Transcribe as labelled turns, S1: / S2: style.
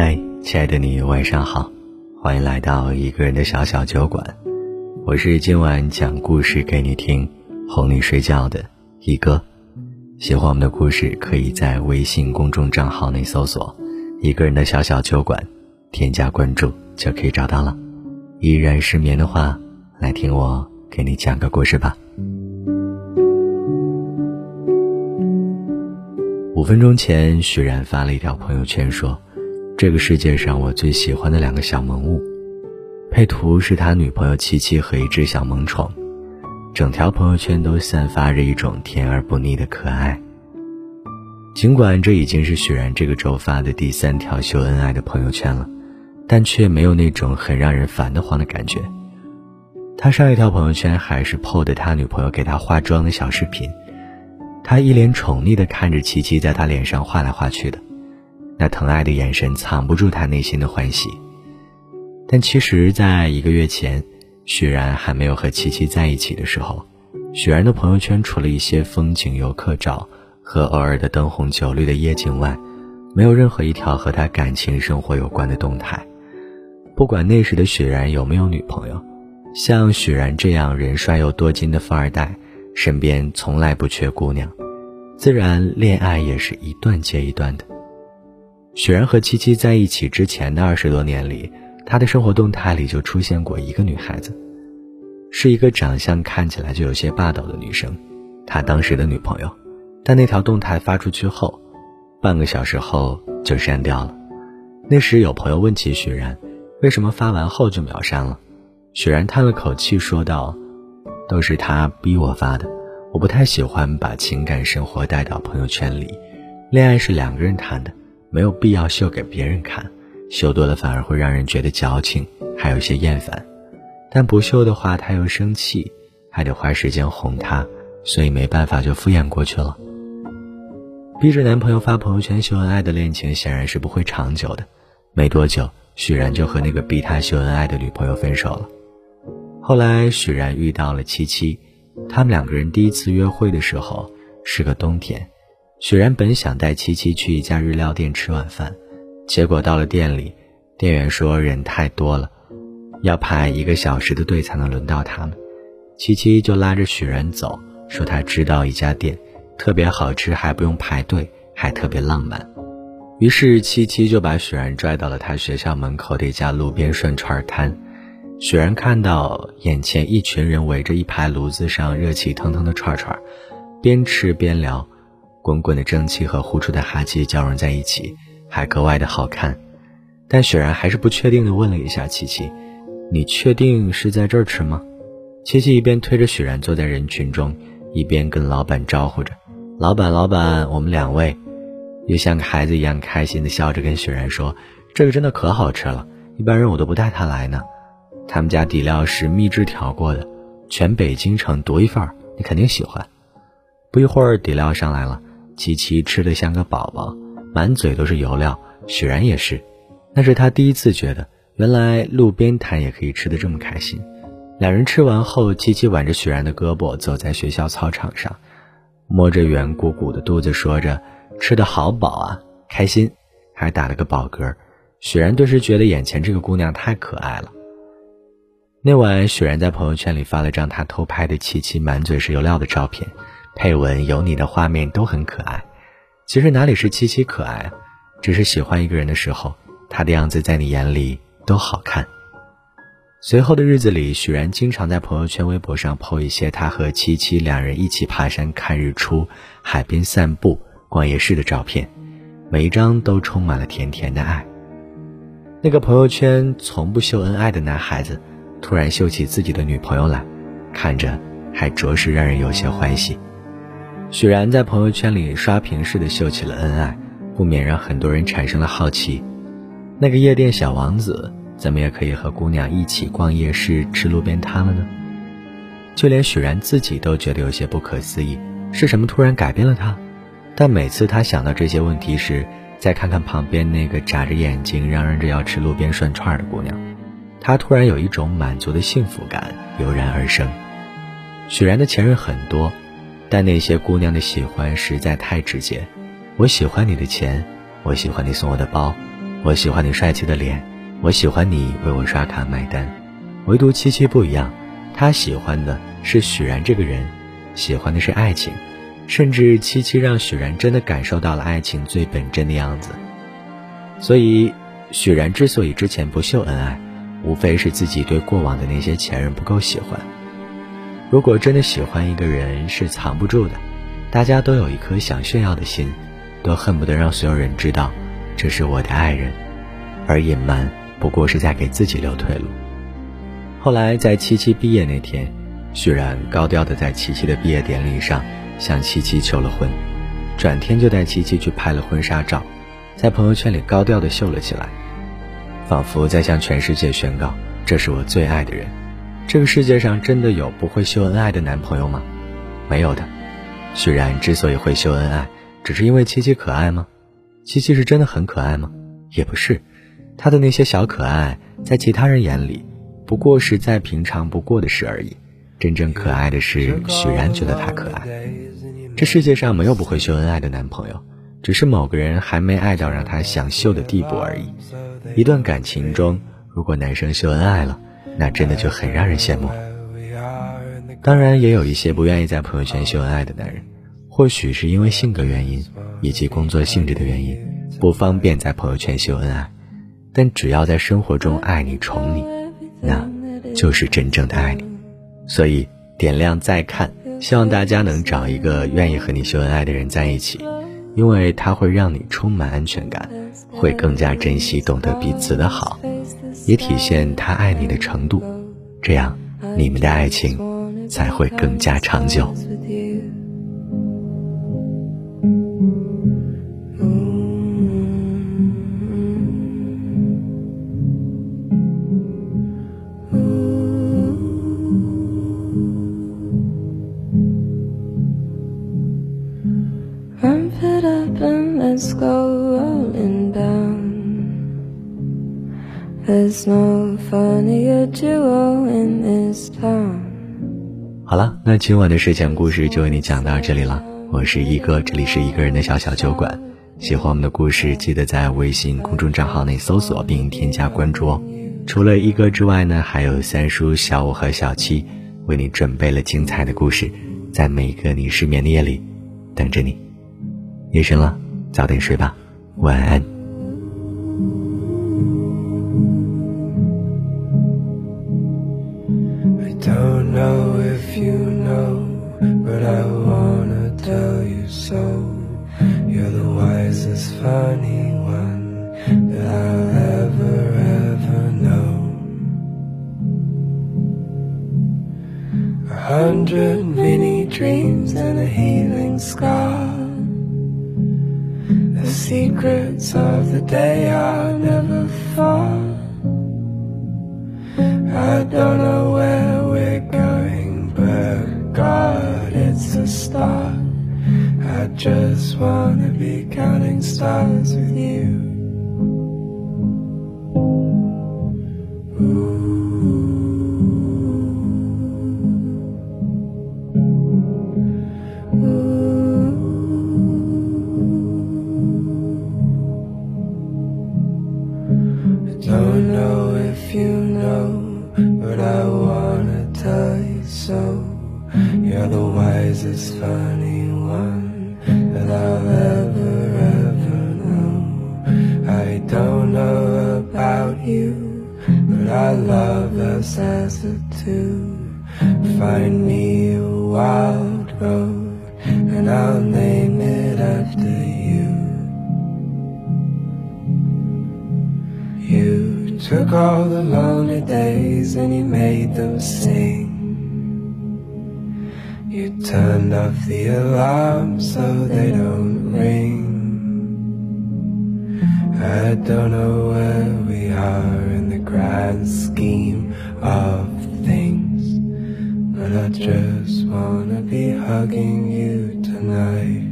S1: 嗨，亲爱的你，晚上好，欢迎来到一个人的小小酒馆。我是今晚讲故事给你听、哄你睡觉的一哥。喜欢我们的故事，可以在微信公众账号内搜索“一个人的小小酒馆”，添加关注就可以找到了。依然失眠的话，来听我给你讲个故事吧。五分钟前，徐然发了一条朋友圈说。这个世界上我最喜欢的两个小萌物，配图是他女朋友七七和一只小萌宠，整条朋友圈都散发着一种甜而不腻的可爱。尽管这已经是许然这个周发的第三条秀恩爱的朋友圈了，但却没有那种很让人烦得慌的感觉。他上一条朋友圈还是 PO 的他女朋友给他化妆的小视频，他一脸宠溺地看着七七在他脸上画来画去的。那疼爱的眼神藏不住他内心的欢喜，但其实，在一个月前，许然还没有和琪琪在一起的时候，许然的朋友圈除了一些风景游客照和偶尔的灯红酒绿的夜景外，没有任何一条和他感情生活有关的动态。不管那时的许然有没有女朋友，像许然这样人帅又多金的富二代，身边从来不缺姑娘，自然恋爱也是一段接一段的。许然和七七在一起之前的二十多年里，他的生活动态里就出现过一个女孩子，是一个长相看起来就有些霸道的女生，他当时的女朋友。但那条动态发出去后，半个小时后就删掉了。那时有朋友问起许然，为什么发完后就秒删了？许然叹了口气说道：“都是他逼我发的，我不太喜欢把情感生活带到朋友圈里，恋爱是两个人谈的。”没有必要秀给别人看，秀多了反而会让人觉得矫情，还有些厌烦。但不秀的话，他又生气，还得花时间哄他，所以没办法就敷衍过去了。逼着男朋友发朋友圈秀恩爱的恋情显然是不会长久的。没多久，许然就和那个逼他秀恩爱的女朋友分手了。后来，许然遇到了七七，他们两个人第一次约会的时候是个冬天。许然本想带七七去一家日料店吃晚饭，结果到了店里，店员说人太多了，要排一个小时的队才能轮到他们。七七就拉着许然走，说他知道一家店，特别好吃，还不用排队，还特别浪漫。于是七七就把许然拽到了他学校门口的一家路边涮串摊。许然看到眼前一群人围着一排炉子上热气腾腾的串串，边吃边聊。滚滚的蒸汽和呼出的哈气交融在一起，还格外的好看。但雪然还是不确定的问了一下七七：“你确定是在这儿吃吗？”七七一边推着雪然坐在人群中，一边跟老板招呼着：“老板，老板，我们两位。”又像个孩子一样开心的笑着跟雪然说：“这个真的可好吃了，一般人我都不带他来呢。他们家底料是秘制调过的，全北京城独一份儿，你肯定喜欢。”不一会儿，底料上来了。琪琪吃的像个宝宝，满嘴都是油料。许然也是，那是他第一次觉得，原来路边摊也可以吃的这么开心。两人吃完后，琪琪挽着许然的胳膊走在学校操场上，摸着圆鼓鼓的肚子，说着：“吃的好饱啊，开心。”还打了个饱嗝。许然顿时觉得眼前这个姑娘太可爱了。那晚，许然在朋友圈里发了张他偷拍的琪琪满嘴是油料的照片。配文有你的画面都很可爱，其实哪里是七七可爱啊，只是喜欢一个人的时候，他的样子在你眼里都好看。随后的日子里，许然经常在朋友圈、微博上 po 一些他和七七两人一起爬山看日出、海边散步、逛夜市的照片，每一张都充满了甜甜的爱。那个朋友圈从不秀恩爱的男孩子，突然秀起自己的女朋友来，看着还着实让人有些欢喜。许然在朋友圈里刷屏似的秀起了恩爱，不免让很多人产生了好奇：那个夜店小王子怎么也可以和姑娘一起逛夜市、吃路边摊了呢？就连许然自己都觉得有些不可思议，是什么突然改变了他？但每次他想到这些问题时，再看看旁边那个眨着眼睛嚷嚷着要吃路边涮串的姑娘，他突然有一种满足的幸福感油然而生。许然的前任很多。但那些姑娘的喜欢实在太直接，我喜欢你的钱，我喜欢你送我的包，我喜欢你帅气的脸，我喜欢你为我刷卡买单。唯独七七不一样，他喜欢的是许然这个人，喜欢的是爱情，甚至七七让许然真的感受到了爱情最本真的样子。所以，许然之所以之前不秀恩爱，无非是自己对过往的那些前任不够喜欢。如果真的喜欢一个人是藏不住的，大家都有一颗想炫耀的心，都恨不得让所有人知道这是我的爱人，而隐瞒不过是在给自己留退路。后来在七七毕业那天，许然高调的在七七的毕业典礼上向七七求了婚，转天就带七七去拍了婚纱照，在朋友圈里高调的秀了起来，仿佛在向全世界宣告这是我最爱的人。这个世界上真的有不会秀恩爱的男朋友吗？没有的。许然之所以会秀恩爱，只是因为七七可爱吗？七七是真的很可爱吗？也不是，他的那些小可爱，在其他人眼里，不过是再平常不过的事而已。真正可爱的是许然觉得他可爱。这世界上没有不会秀恩爱的男朋友，只是某个人还没爱到让他想秀的地步而已。一段感情中，如果男生秀恩爱了，那真的就很让人羡慕。当然，也有一些不愿意在朋友圈秀恩爱的男人，或许是因为性格原因以及工作性质的原因，不方便在朋友圈秀恩爱。但只要在生活中爱你、宠你，那就是真正的爱你。所以，点亮再看，希望大家能找一个愿意和你秀恩爱的人在一起，因为他会让你充满安全感，会更加珍惜、懂得彼此的好。也体现他爱你的程度，这样你们的爱情才会更加长久。Is no funny at all in this time 好了，那今晚的睡前故事就为你讲到这里了。我是一哥，这里是一个人的小小酒馆。喜欢我们的故事，记得在微信公众账号内搜索并添加关注哦。除了一哥之外呢，还有三叔、小五和小七为你准备了精彩的故事，在每个你失眠的夜里等着你。夜深了，早点睡吧，晚安。Hundred mini dreams and a healing scar. The secrets of the day are never far. Wisest, funny one that I'll ever, ever know. I don't know about you, but I love us as a two. Find me a wild road, and I'll name it after you. You took all the lonely days and you made them sing. You turned off the alarm so they don't ring. I don't know where we are in the grand scheme of things, but I just wanna be hugging you tonight.